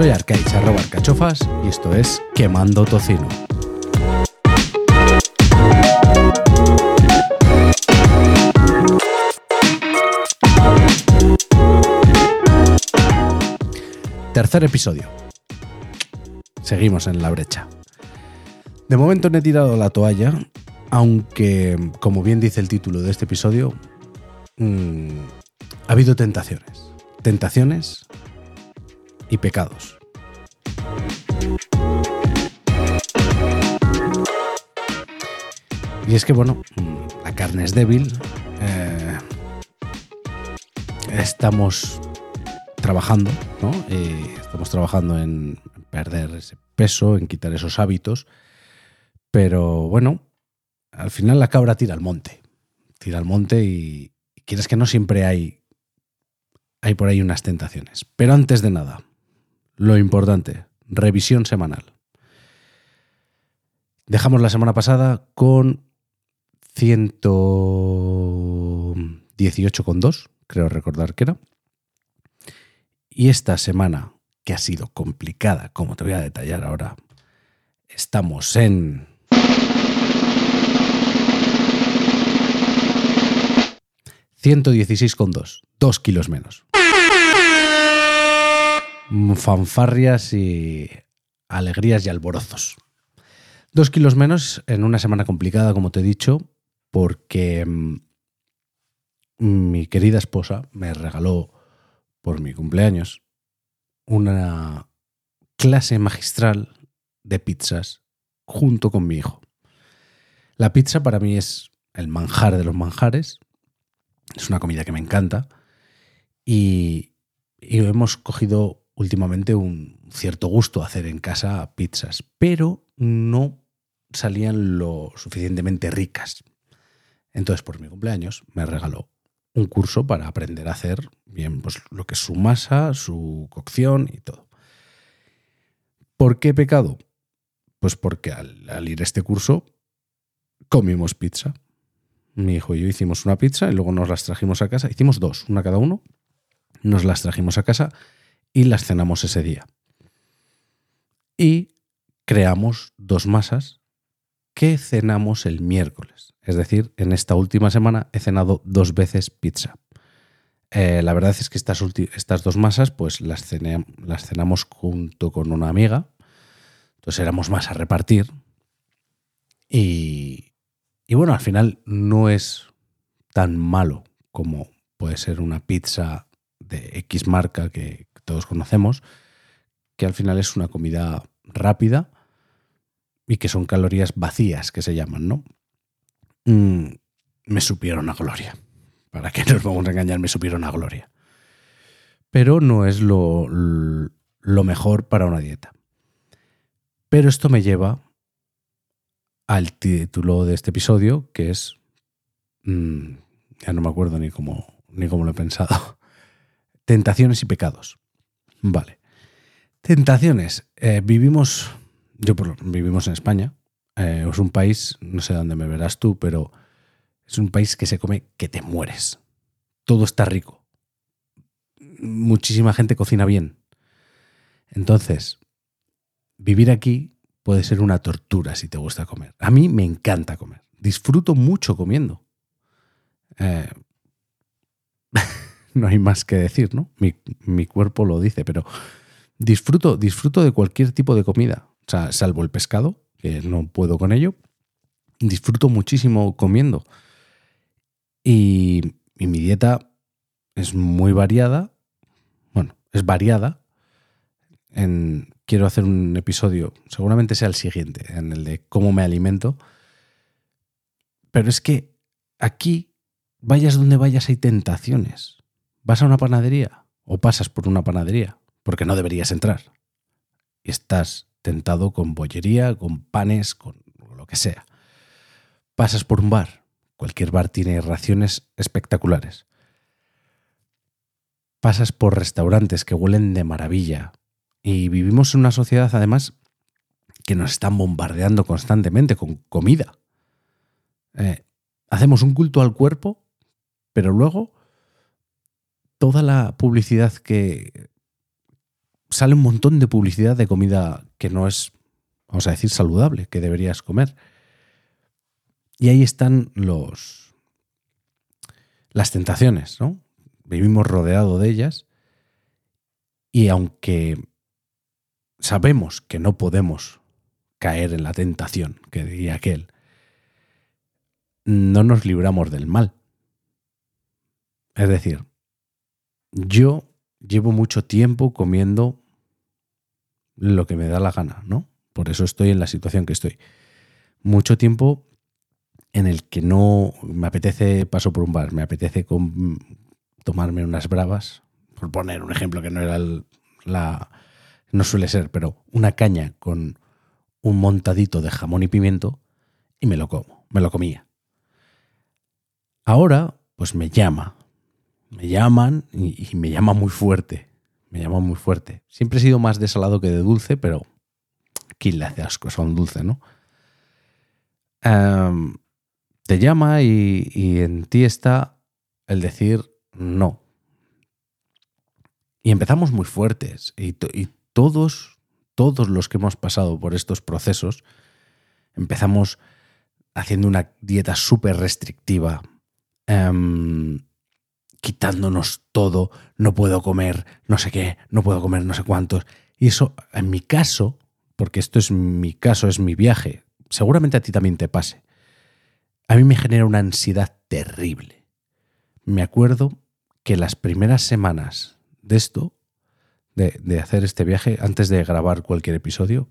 Soy Arcaich, arroba arcachofas, y esto es Quemando Tocino. Tercer episodio. Seguimos en la brecha. De momento no he tirado la toalla, aunque, como bien dice el título de este episodio, mm, ha habido tentaciones. Tentaciones y pecados. Y es que, bueno, mm, la carne es débil. eh, estamos trabajando, ¿no? Estamos trabajando en perder ese peso, en quitar esos hábitos. Pero bueno, al final la cabra tira al monte. Tira al monte y quieres que no siempre hay, hay por ahí unas tentaciones. Pero antes de nada, lo importante, revisión semanal. Dejamos la semana pasada con 118,2, creo recordar que era. Y esta semana, que ha sido complicada, como te voy a detallar ahora, estamos en... ...116,2, dos kilos menos. Mm, Fanfarrias y alegrías y alborozos. Dos kilos menos en una semana complicada, como te he dicho, porque mm, mi querida esposa me regaló por mi cumpleaños una clase magistral de pizzas junto con mi hijo. La pizza para mí es el manjar de los manjares, es una comida que me encanta y, y hemos cogido últimamente un cierto gusto hacer en casa pizzas, pero no salían lo suficientemente ricas. Entonces, por mi cumpleaños, me regaló un curso para aprender a hacer bien pues, lo que es su masa, su cocción y todo. ¿Por qué pecado? Pues porque al, al ir a este curso comimos pizza. Mi hijo y yo hicimos una pizza y luego nos las trajimos a casa. Hicimos dos, una cada uno. Nos las trajimos a casa y las cenamos ese día. Y creamos dos masas que cenamos el miércoles. Es decir, en esta última semana he cenado dos veces pizza. Eh, la verdad es que estas, estas dos masas pues las, las cenamos junto con una amiga. Entonces éramos más a repartir. Y, y bueno, al final no es tan malo como puede ser una pizza de X marca que todos conocemos, que al final es una comida rápida y que son calorías vacías que se llaman, ¿no? Mm, me supieron a gloria. ¿Para qué nos vamos a engañar? Me supieron a gloria. Pero no es lo, lo mejor para una dieta. Pero esto me lleva al título de este episodio, que es... mm, ya no me acuerdo ni cómo, ni cómo lo he pensado. Tentaciones y pecados. Vale. Tentaciones. Eh, vivimos, yo por, vivimos en España. Eh, es un país, no sé dónde me verás tú, pero es un país que se come que te mueres. Todo está rico. Muchísima gente cocina bien. Entonces, vivir aquí puede ser una tortura si te gusta comer. A mí me encanta comer. Disfruto mucho comiendo. Eh, no hay más que decir, ¿no? Mi, mi cuerpo lo dice, pero disfruto, disfruto de cualquier tipo de comida. O sea, salvo el pescado, que no puedo con ello. Disfruto muchísimo comiendo. Y, y mi dieta es muy variada. Bueno, es variada. Quiero hacer un episodio, seguramente sea el siguiente, en el de cómo me alimento. Pero es que aquí, vayas donde vayas, hay tentaciones. Vas a una panadería o pasas por una panadería, porque no deberías entrar. Estás tentado con bollería, con panes, con lo que sea. Pasas por un bar. Cualquier bar tiene raciones espectaculares. Pasas por restaurantes que huelen de maravilla. Y vivimos en una sociedad, además, que nos están bombardeando constantemente con comida. Eh, hacemos un culto al cuerpo, pero luego toda la publicidad que sale un montón de publicidad de comida que no es, vamos a decir, saludable, que deberías comer. Y ahí están los las tentaciones, ¿no? Vivimos rodeados de ellas y aunque sabemos que no podemos caer en la tentación, que diría aquel, no nos libramos del mal. Es decir, yo llevo mucho tiempo comiendo lo que me da la gana, ¿no? Por eso estoy en la situación que estoy. Mucho tiempo en el que no me apetece, paso por un bar, me apetece tomarme unas bravas, por poner un ejemplo que no era la, no suele ser, pero una caña con un montadito de jamón y pimiento y me lo como, me lo comía. Ahora, pues me llama, me llaman y, me llama muy fuerte, me llama muy fuerte. Siempre he sido más de salado que de dulce, pero ¿quién le hace asco a un dulce, no? Em, te llama y, en ti está el decir no. Y empezamos muy fuertes y, todos, todos los que hemos pasado por estos procesos, empezamos haciendo una dieta súper restrictiva, em, quitándonos todo, no puedo comer no sé qué, no puedo comer no sé cuántos. Y eso, en mi caso, porque esto es mi caso, es mi viaje, seguramente a ti también te pase, a mí me genera una ansiedad terrible. Me acuerdo que las primeras semanas de esto de, hacer este viaje antes de grabar cualquier episodio,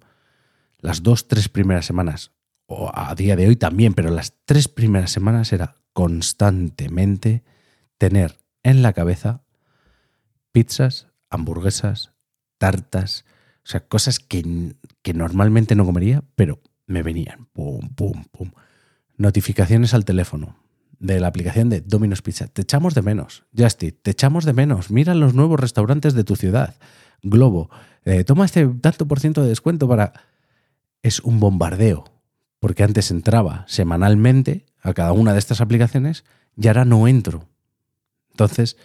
las dos, tres primeras semanas, o a día de hoy también, pero las tres primeras semanas era constantemente tener en la cabeza pizzas, hamburguesas, tartas, o sea, cosas que, que normalmente no comería, pero me venían. Pum, pum, pum. Notificaciones al teléfono de la aplicación de Domino's Pizza. Te echamos de menos, Justy, te echamos de menos. Mira los nuevos restaurantes de tu ciudad. Globo, eh, toma este tanto por ciento de descuento para... Es un bombardeo, porque antes entraba semanalmente a cada una de estas aplicaciones y ahora no entro. Entonces,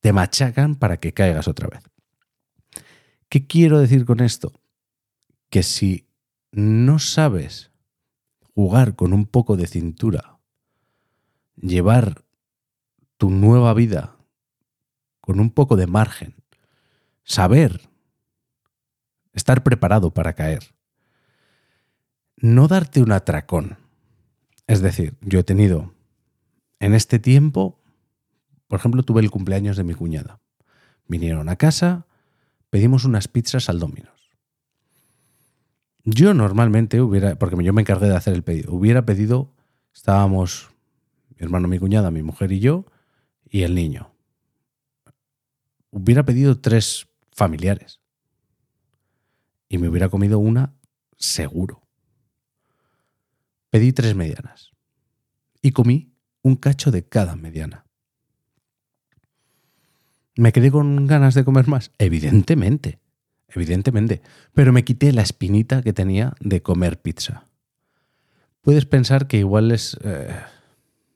te machacan para que caigas otra vez. ¿Qué quiero decir con esto? Que si no sabes jugar con un poco de cintura, llevar tu nueva vida con un poco de margen, saber, estar preparado para caer. No darte un atracón. Es decir, yo he tenido en este tiempo, por ejemplo, tuve el cumpleaños de mi cuñada. Vinieron a casa, pedimos unas pizzas al Domino's. Yo normalmente hubiera, porque yo me encargué de hacer el pedido, hubiera pedido, estábamos mi hermano, mi cuñada, mi mujer y yo, y el niño. Hubiera pedido tres familiares. Y me hubiera comido una seguro. Pedí tres medianas. Y comí un cacho de cada mediana. ¿Me quedé con ganas de comer más? Evidentemente, evidentemente. Pero me quité la espinita que tenía de comer pizza. Puedes pensar que igual es, eh,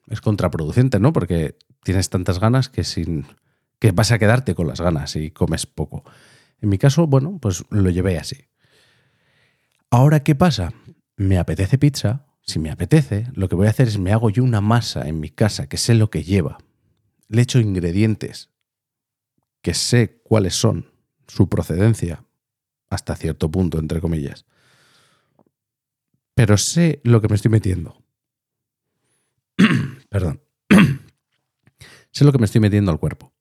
es contraproducente, ¿no? Porque tienes tantas ganas que sin que vas a quedarte con las ganas y comes poco. En mi caso, bueno, pues lo llevé así. Ahora, ¿qué pasa? Me apetece pizza. Si me apetece, lo que voy a hacer es me hago yo una masa en mi casa que sé lo que lleva. Le echo ingredientes que sé cuáles son, su procedencia, hasta cierto punto, entre comillas. Pero sé lo que me estoy metiendo. Perdón. sé lo que me estoy metiendo al cuerpo.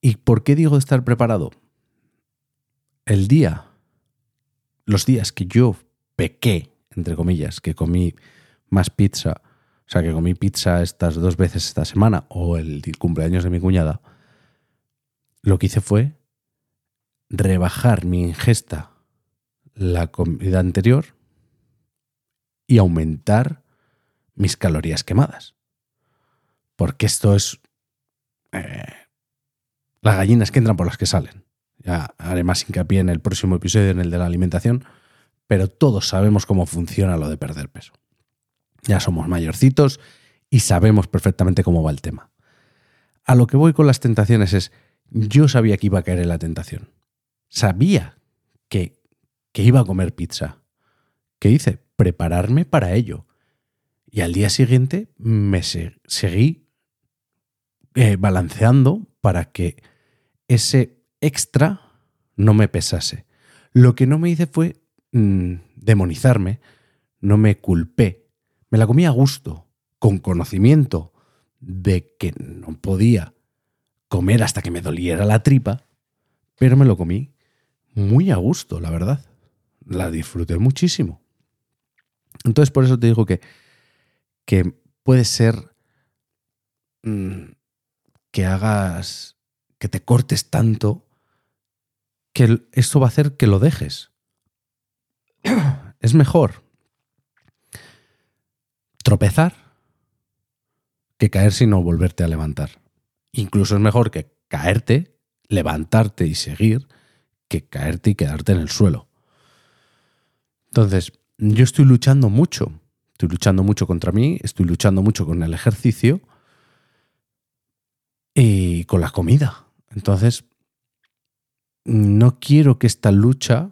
¿Y por qué digo estar preparado? El día, los días que yo pequé, entre comillas, que comí más pizza, o sea, que comí pizza estas dos veces esta semana o el cumpleaños de mi cuñada, lo que hice fue rebajar mi ingesta la comida anterior y aumentar mis calorías quemadas. Porque esto es eh, las gallinas que entran por las que salen. Ya haré más hincapié en el próximo episodio, en el de la alimentación, pero todos sabemos cómo funciona lo de perder peso. Ya somos mayorcitos y sabemos perfectamente cómo va el tema. A lo que voy con las tentaciones es yo sabía que iba a caer en la tentación. Sabía que, que iba a comer pizza. ¿Qué hice? Prepararme para ello. Y al día siguiente me seguí eh, balanceando para que ese extra no me pesase. Lo que no me hice fue mm, demonizarme, no me culpé, me la comí a gusto, con conocimiento de que no podía comer hasta que me doliera la tripa, pero me lo comí muy a gusto, la verdad. La disfruté muchísimo. Entonces, por eso te digo que, que puede ser mm, que hagas, que te cortes tanto, que esto va a hacer que lo dejes. Es mejor tropezar que caer sin no volverte a levantar. Incluso es mejor que caerte, levantarte y seguir, que caerte y quedarte en el suelo. Entonces, yo estoy luchando mucho, estoy luchando mucho contra mí, estoy luchando mucho con el ejercicio y con la comida. Entonces, no quiero que esta lucha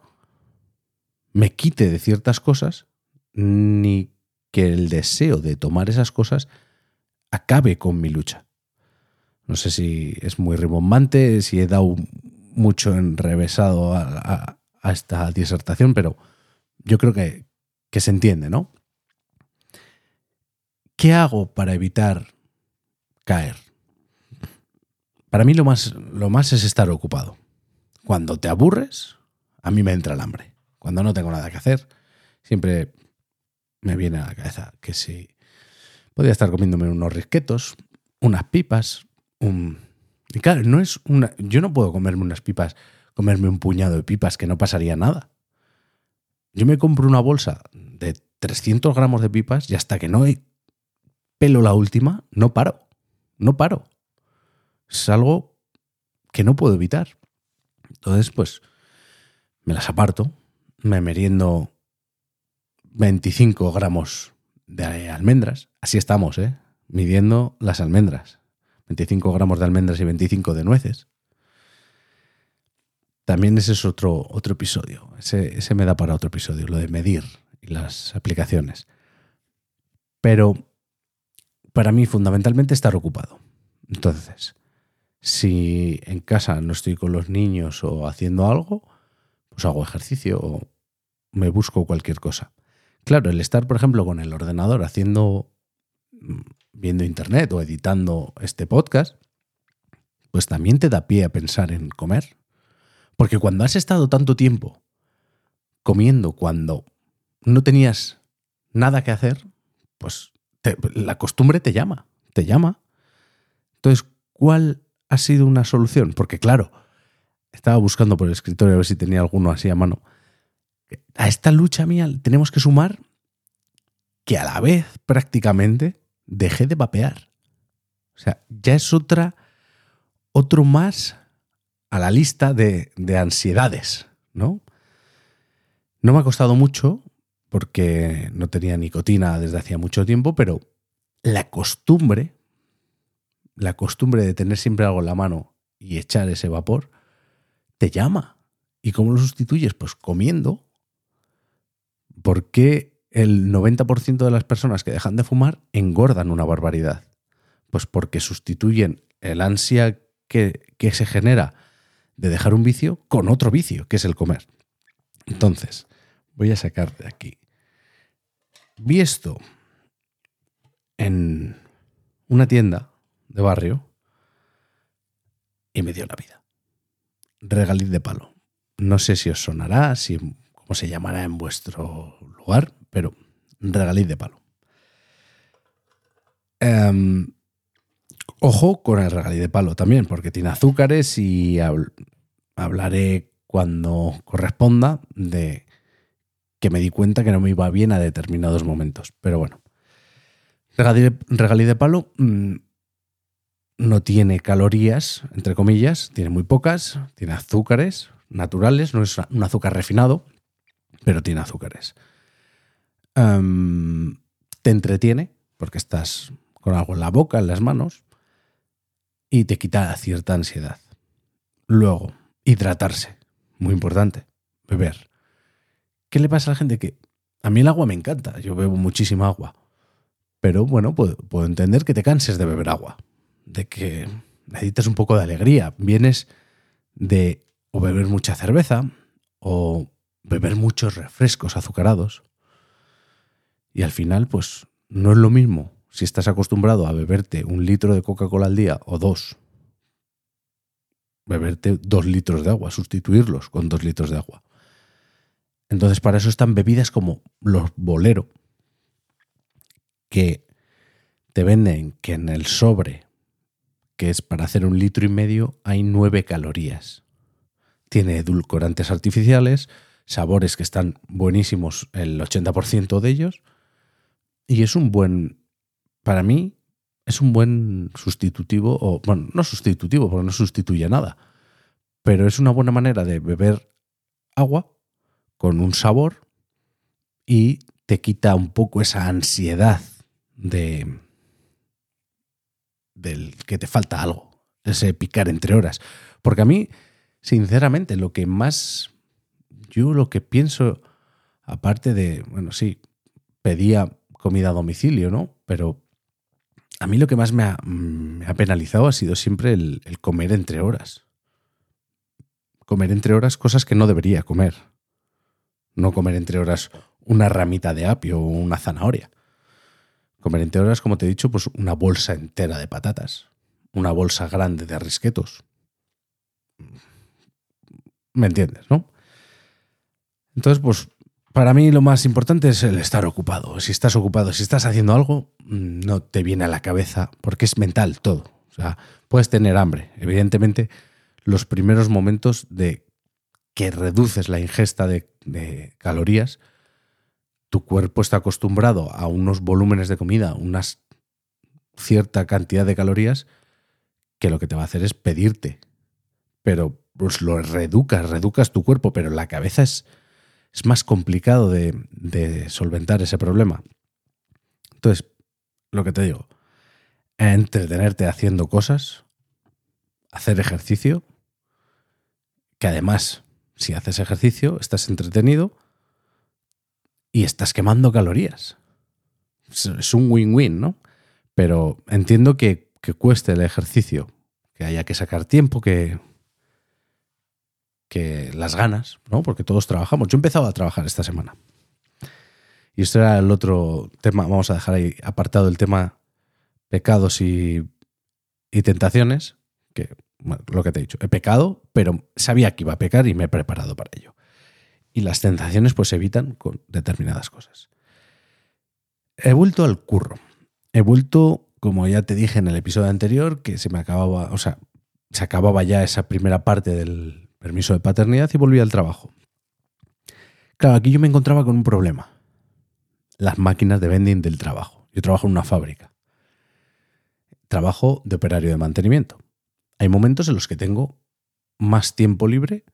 me quite de ciertas cosas, ni que el deseo de tomar esas cosas acabe con mi lucha. No sé si es muy rimbombante, si he dado mucho enrevesado a, a esta disertación, pero yo creo que, que se entiende, ¿no? ¿Qué hago para evitar caer? Para mí lo más, lo más es estar ocupado. Cuando te aburres, a mí me entra el hambre. Cuando no tengo nada que hacer, siempre me viene a la cabeza que si podría estar comiéndome unos risquetos, unas pipas, un... Y claro, no es una... Yo no puedo comerme unas pipas, comerme un puñado de pipas que no pasaría nada. Yo me compro una bolsa de 300 gramos de pipas y hasta que no he pelo la última, no paro. No paro. Es algo que no puedo evitar. Entonces, pues, me las aparto, me meriendo 25 gramos de almendras. Así estamos, ¿eh? Midiendo las almendras. 25 gramos de almendras y 25 de nueces. También ese es otro, otro episodio. Ese, ese me da para otro episodio, lo de medir y las aplicaciones. Pero para mí fundamentalmente estar ocupado. Entonces, si en casa no estoy con los niños o haciendo algo, pues hago ejercicio o me busco cualquier cosa. Claro, el estar, por ejemplo, con el ordenador haciendo, viendo internet o editando este podcast, pues también te da pie a pensar en comer. Porque cuando has estado tanto tiempo comiendo cuando no tenías nada que hacer, pues la costumbre te llama, te llama. Entonces, ¿cuál ha sido una solución? Porque claro, estaba buscando por el escritorio a ver si tenía alguno así a mano a esta lucha mía tenemos que sumar que a la vez prácticamente dejé de vapear. O sea, ya es otra, otro más a la lista de, de ansiedades, ¿no? No me ha costado mucho porque no tenía nicotina desde hacía mucho tiempo, pero la costumbre, la costumbre de tener siempre algo en la mano y echar ese vapor, te llama. ¿Y cómo lo sustituyes? Pues comiendo ¿por qué el 90% de las personas que dejan de fumar engordan una barbaridad? Pues porque sustituyen el ansia que, se genera de dejar un vicio con otro vicio, que es el comer. Entonces, voy a sacar de aquí. Vi esto en una tienda de barrio y me dio la vida. Regaliz de palo. No sé si os sonará, si se llamará en vuestro lugar, pero regaliz de palo. Em, ojo con el regaliz de palo también, porque tiene azúcares y hablaré cuando corresponda de que me di cuenta que no me iba bien a determinados momentos. Pero bueno, regaliz de palo mm, no tiene calorías, entre comillas, tiene muy pocas, tiene azúcares naturales, no es un azúcar refinado, pero tiene azúcares. Te entretiene, porque estás con algo en la boca, en las manos, y te quita cierta ansiedad. Luego, hidratarse. Muy importante. Beber. ¿Qué le pasa a la gente? Que a mí el agua me encanta. Yo bebo muchísima agua. Pero bueno, puedo, puedo entender que te canses de beber agua. De que necesitas un poco de alegría. Vienes de o beber mucha cerveza o beber muchos refrescos azucarados. Y al final, pues no es lo mismo si estás acostumbrado a beberte un litro de Coca-Cola al día o dos. Beberte dos litros de agua, sustituirlos con dos litros de agua. Entonces, para eso están bebidas como los bolero, que te venden que en el sobre, que es para hacer un litro y medio, hay nueve calorías. Tiene edulcorantes artificiales, sabores que están buenísimos, el 80% de ellos, y es un buen, para mí, es un buen sustitutivo, o bueno, no sustitutivo, porque no sustituye nada, pero es una buena manera de beber agua con un sabor y te quita un poco esa ansiedad de del que te falta algo, ese picar entre horas. Porque a mí, sinceramente, lo que más yo lo que pienso, aparte de, bueno, sí, pedía comida a domicilio, ¿no? Pero a mí lo que más me ha, penalizado ha sido siempre el, el, comer entre horas. Comer entre horas cosas que no debería comer. No comer entre horas una ramita de apio o una zanahoria. Comer entre horas, como te he dicho, pues una bolsa entera de patatas. Una bolsa grande de risquetos. ¿Me entiendes, no? Entonces, pues para mí lo más importante es el estar ocupado. Si estás ocupado, si estás haciendo algo, mm, no te viene a la cabeza, porque es mental todo. O sea, puedes tener hambre. Evidentemente, los primeros momentos de que reduces la ingesta de, calorías, tu cuerpo está acostumbrado a unos volúmenes de comida, una cierta cantidad de calorías, que lo que te va a hacer es pedirte. Pero pues lo reeducas, reeducas tu cuerpo, pero la cabeza es es más complicado de, solventar ese problema. Entonces, lo que te digo, entretenerte haciendo cosas, hacer ejercicio, que además, si haces ejercicio, estás entretenido y estás quemando calorías. Es un win-win, ¿no? Pero entiendo que, que cueste el ejercicio, que haya que sacar tiempo, que, que las ganas, ¿no? Porque todos trabajamos. Yo he empezado a trabajar esta semana. Y esto era el otro tema, vamos a dejar ahí apartado el tema pecados y, tentaciones, que lo que te he dicho, he pecado, pero sabía que iba a pecar y me he preparado para ello. Y las tentaciones pues se evitan con determinadas cosas. He vuelto al curro. He vuelto, como ya te dije en el episodio anterior, que se me acababa, o sea, se acababa ya esa primera parte del, permiso de paternidad y volví al trabajo. Claro, aquí yo me encontraba con un problema. Las máquinas de vending del trabajo. Yo trabajo en una fábrica. Trabajo de operario de mantenimiento. Hay momentos en los que tengo más tiempo libre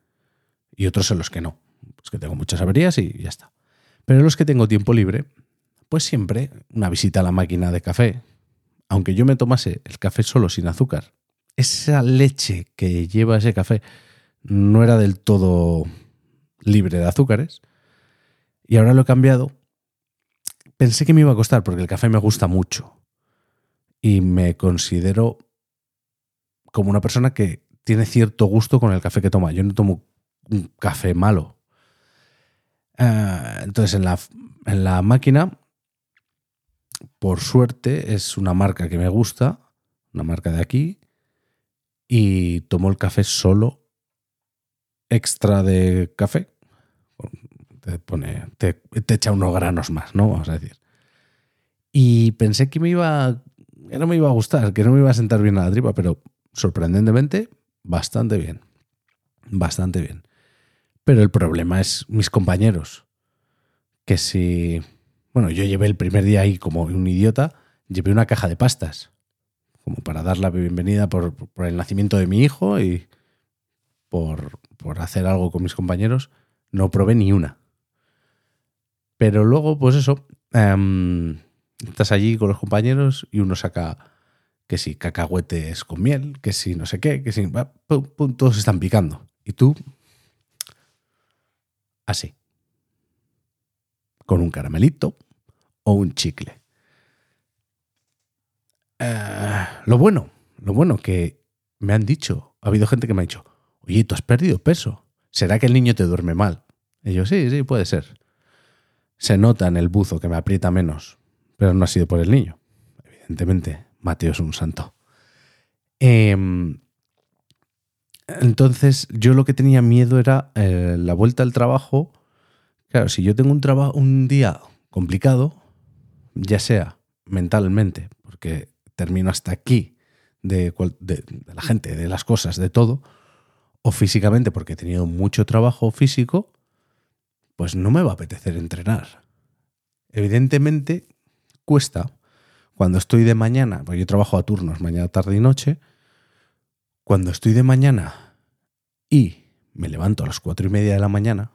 y otros en los que no. Pues que tengo muchas averías y ya está. Pero en los que tengo tiempo libre, pues siempre una visita a la máquina de café. Aunque yo me tomase el café solo sin azúcar, esa leche que lleva ese café no era del todo libre de azúcares. Y ahora lo he cambiado. Pensé que me iba a costar porque el café me gusta mucho. Y me considero como una persona que tiene cierto gusto con el café que toma. Yo no tomo un café malo. Ah, entonces en la, en la máquina, por suerte, es una marca que me gusta, una marca de aquí, y tomo el café solo extra de café, te pone, te, echa unos granos más, ¿no? Vamos a decir. Y pensé que me iba, que no me iba a gustar, que no me iba a sentar bien a la tripa, pero sorprendentemente, bastante bien. Bastante bien. Pero el problema es mis compañeros. Que si. Bueno, yo llevé el primer día ahí como un idiota, llevé una caja de pastas. Como para dar la bienvenida por, por el nacimiento de mi hijo y por, por hacer algo con mis compañeros, no probé ni una. Pero luego, pues eso, em, estás allí con los compañeros y uno saca que si cacahuetes con miel, que si no sé qué, que si... Todos están picando. Y tú... Así. Con un caramelito o un chicle. Eh, lo bueno, lo bueno que me han dicho, ha habido gente que me ha dicho, oye, tú has perdido peso. ¿Será que el niño te duerme mal? Y yo, sí, sí, puede ser. Se nota en el buzo que me aprieta menos, pero no ha sido por el niño. Evidentemente, Mateo es un santo. Em, entonces, yo lo que tenía miedo era eh, la vuelta al trabajo. Claro, si yo tengo un, trabajo, un día complicado, ya sea mentalmente, porque termino hasta aquí de, la gente, de las cosas, de todo, o físicamente porque he tenido mucho trabajo físico, pues no me va a apetecer entrenar. Evidentemente cuesta. Cuando estoy de mañana, porque yo trabajo a turnos, mañana, tarde y noche, cuando estoy de mañana y me levanto a las cuatro y media de la mañana,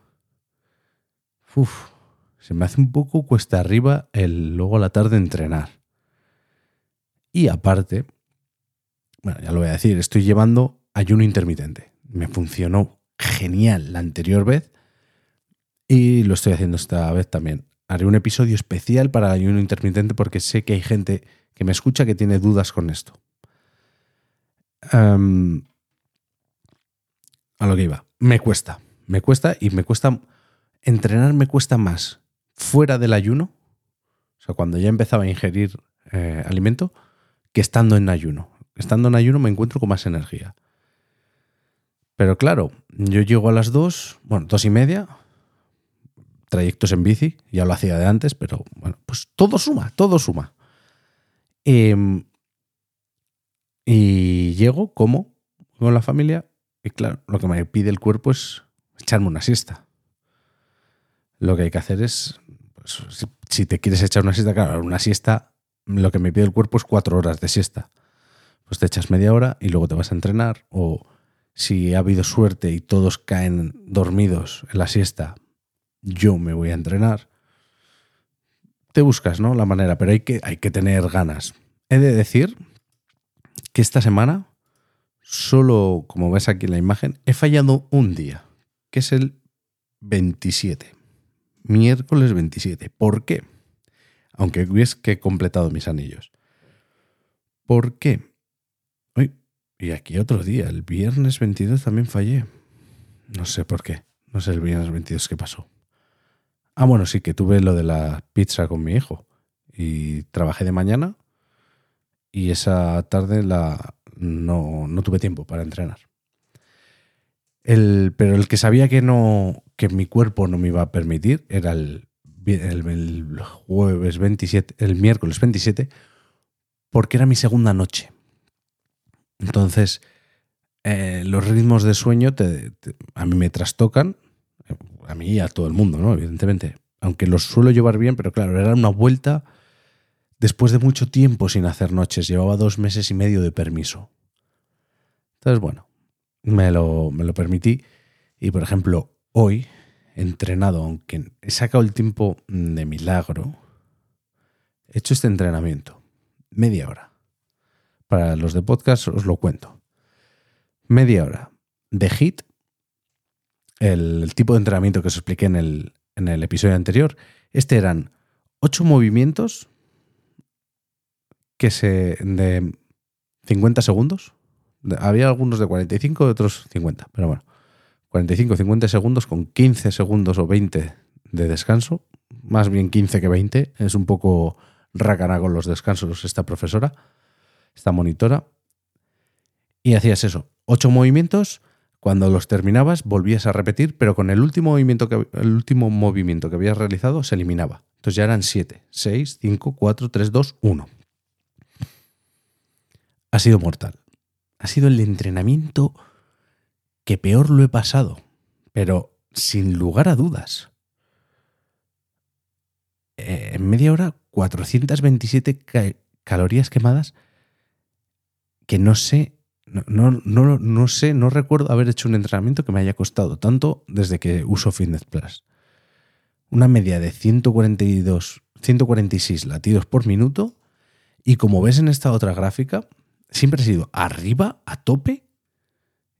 uf, se me hace un poco cuesta arriba el luego a la tarde entrenar. Y aparte, bueno, ya lo voy a decir, estoy llevando ayuno intermitente. Me funcionó genial la anterior vez y lo estoy haciendo esta vez también. Haré un episodio especial para el ayuno intermitente porque sé que hay gente que me escucha que tiene dudas con esto. a lo que iba. Me cuesta. Me cuesta y me cuesta. Entrenar me cuesta más fuera del ayuno. O sea, cuando ya empezaba a ingerir eh, alimento, que estando en ayuno. Estando en ayuno me encuentro con más energía. Pero claro, yo llego a las dos, bueno, dos y media, trayectos en bici, ya lo hacía de antes, pero bueno, pues todo suma, todo suma. Em, y llego, como con la familia, y claro, lo que me pide el cuerpo es echarme una siesta. Lo que hay que hacer es, pues, si, te quieres echar una siesta, claro, una siesta, lo que me pide el cuerpo es cuatro horas de siesta. Pues te echas media hora y luego te vas a entrenar, o si ha habido suerte y todos caen dormidos en la siesta, yo me voy a entrenar. Te buscas, ¿no? La manera, pero hay que, hay que tener ganas. He de decir que esta semana, solo como ves aquí en la imagen, he fallado un día, que es el 27. Miércoles 27. ¿Por qué? Aunque hubiese que he completado mis anillos. ¿Por qué? Y aquí otro día, el viernes 22 también fallé. No sé por qué. No sé el viernes 22 qué pasó. Ah, bueno, sí, que tuve lo de la pizza con mi hijo. Y trabajé de mañana y esa tarde la, no, tuve tiempo para entrenar. El, pero el que sabía que no que mi cuerpo no me iba a permitir era el, el, jueves 27, el miércoles 27, porque era mi segunda noche. Entonces, eh, los ritmos de sueño a mí me trastocan a mí y a todo el mundo, ¿no? Evidentemente. Aunque los suelo llevar bien, pero claro, era una vuelta después de mucho tiempo sin hacer noches. Llevaba dos meses y medio de permiso. Entonces, bueno, me lo, me lo permití. Y por ejemplo, hoy entrenado, aunque he sacado el tiempo de milagro, he hecho este entrenamiento. Media hora. Para los de podcast os lo cuento. Media hora de hit el, tipo de entrenamiento que os expliqué en el, en el episodio anterior. Este eran ocho movimientos que se de 50 segundos. Había algunos de 45 y otros 50, pero bueno. 45, 50 segundos con 15 segundos o 20 de descanso. Más bien 15 que 20. Es un poco racana con los descansos esta profesora, esta monitora. Y hacías eso. Ocho movimientos cuando los terminabas, volvías a repetir, pero con el último movimiento que, el último movimiento que habías realizado se eliminaba. Entonces ya eran 7, 6, 5, 4, 3, 2, 1. Ha sido mortal. Ha sido el entrenamiento que peor lo he pasado, pero sin lugar a dudas. Eh, en media hora, 427 calorías quemadas que no sé no, no, no, sé, no recuerdo haber hecho un entrenamiento que me haya costado tanto desde que uso Fitness Plus. Una media de 142, 146 latidos por minuto. Y como ves en esta otra gráfica, siempre ha sido arriba, a tope,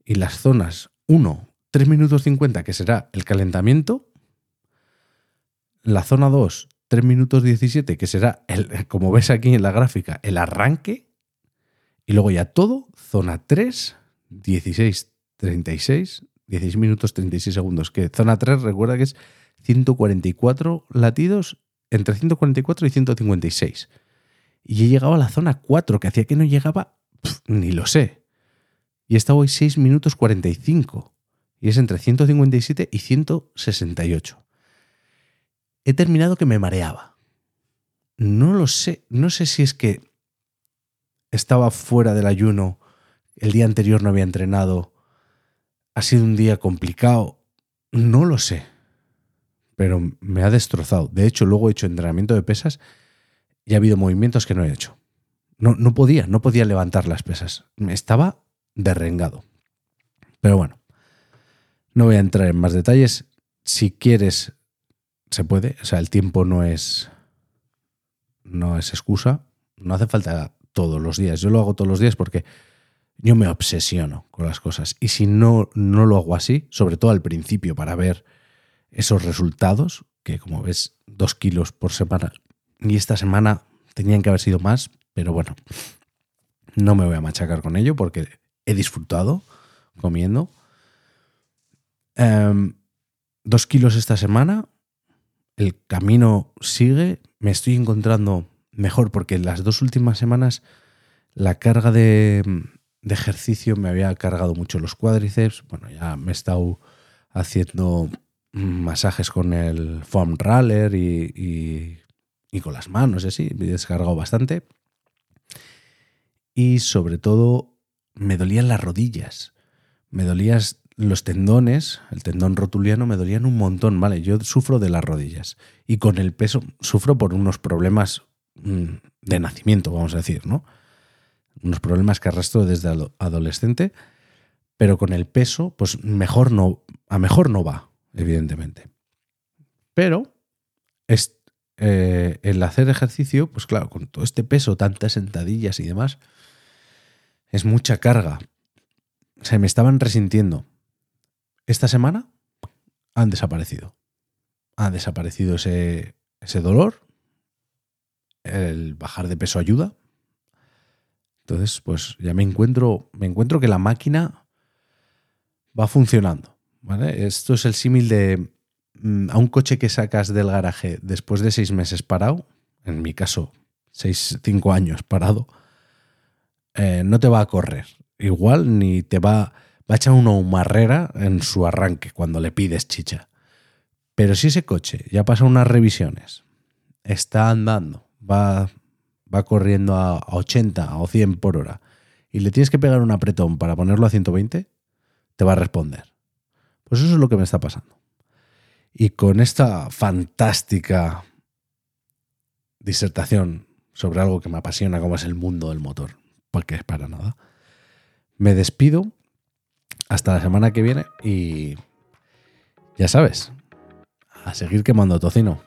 y las zonas 1, 3 minutos 50, que será el calentamiento, la zona 2, 3 minutos 17, que será, el, como ves aquí en la gráfica, el arranque, y luego ya todo, zona 3, 16, 36, 16 minutos 36 segundos, que zona 3 recuerda que es 144 latidos entre 144 y 156. Y he llegado a la zona 4, que hacía que no llegaba, ni lo sé. Y he estado hoy 6 minutos 45. Y es entre 157 y 168. He terminado que me mareaba. No lo sé. No sé si es que estaba fuera del ayuno, el día anterior no había entrenado, ha sido un día complicado. No lo sé. Pero me ha destrozado. De hecho, luego he hecho entrenamiento de pesas y ha habido movimientos que no he hecho. No, no podía, no podía levantar las pesas. Estaba derrengado. Pero bueno, no voy a entrar en más detalles. Si quieres, se puede. O sea, el tiempo no es. No es excusa. No hace falta todos los días. Yo lo hago todos los días porque yo me obsesiono con las cosas. Y si no, no lo hago así, sobre todo al principio, para ver esos resultados, que como ves, dos kilos por semana, y esta semana tenían que haber sido más, pero bueno, no me voy a machacar con ello porque he disfrutado comiendo. Em, dos kilos esta semana, el camino sigue, me estoy encontrando mejor porque las dos últimas semanas la carga de, ejercicio me había cargado mucho los cuádriceps, bueno, ya me he estado haciendo masajes con el foam roller y, y, con las manos, así, me he descargado bastante. Y sobre todo me dolían las rodillas, me dolían los tendones, el tendón rotuliano me dolían un montón, ¿vale? Yo sufro de las rodillas y con el peso sufro por unos problemas de nacimiento, vamos a decir, ¿no? Unos problemas que arrastro desde adolescente, pero con el peso, pues mejor no, a mejor no va, evidentemente. Pero es, eh, el hacer ejercicio, pues claro, con todo este peso, tantas sentadillas y demás, es mucha carga. Se me estaban resintiendo. Esta semana han desaparecido. Ha desaparecido ese, ese dolor. El bajar de peso ayuda. Entonces, pues ya me encuentro, me encuentro que la máquina va funcionando. Esto es el símil de mm, a un coche que sacas del garaje después de seis meses parado, en mi caso, seis, cinco años parado, eh, no te va a correr. Igual ni te va, va a echar una humarrera en su arranque cuando le pides chicha. Pero si ese coche ya pasa unas revisiones, está andando, va, va corriendo a 80 o 100 por hora y le tienes que pegar un apretón para ponerlo a 120, te va a responder. Pues eso es lo que me está pasando. Y con esta fantástica disertación sobre algo que me apasiona como es el mundo del motor, porque es para nada. Me despido hasta la semana que viene y ya sabes, a seguir quemando tocino.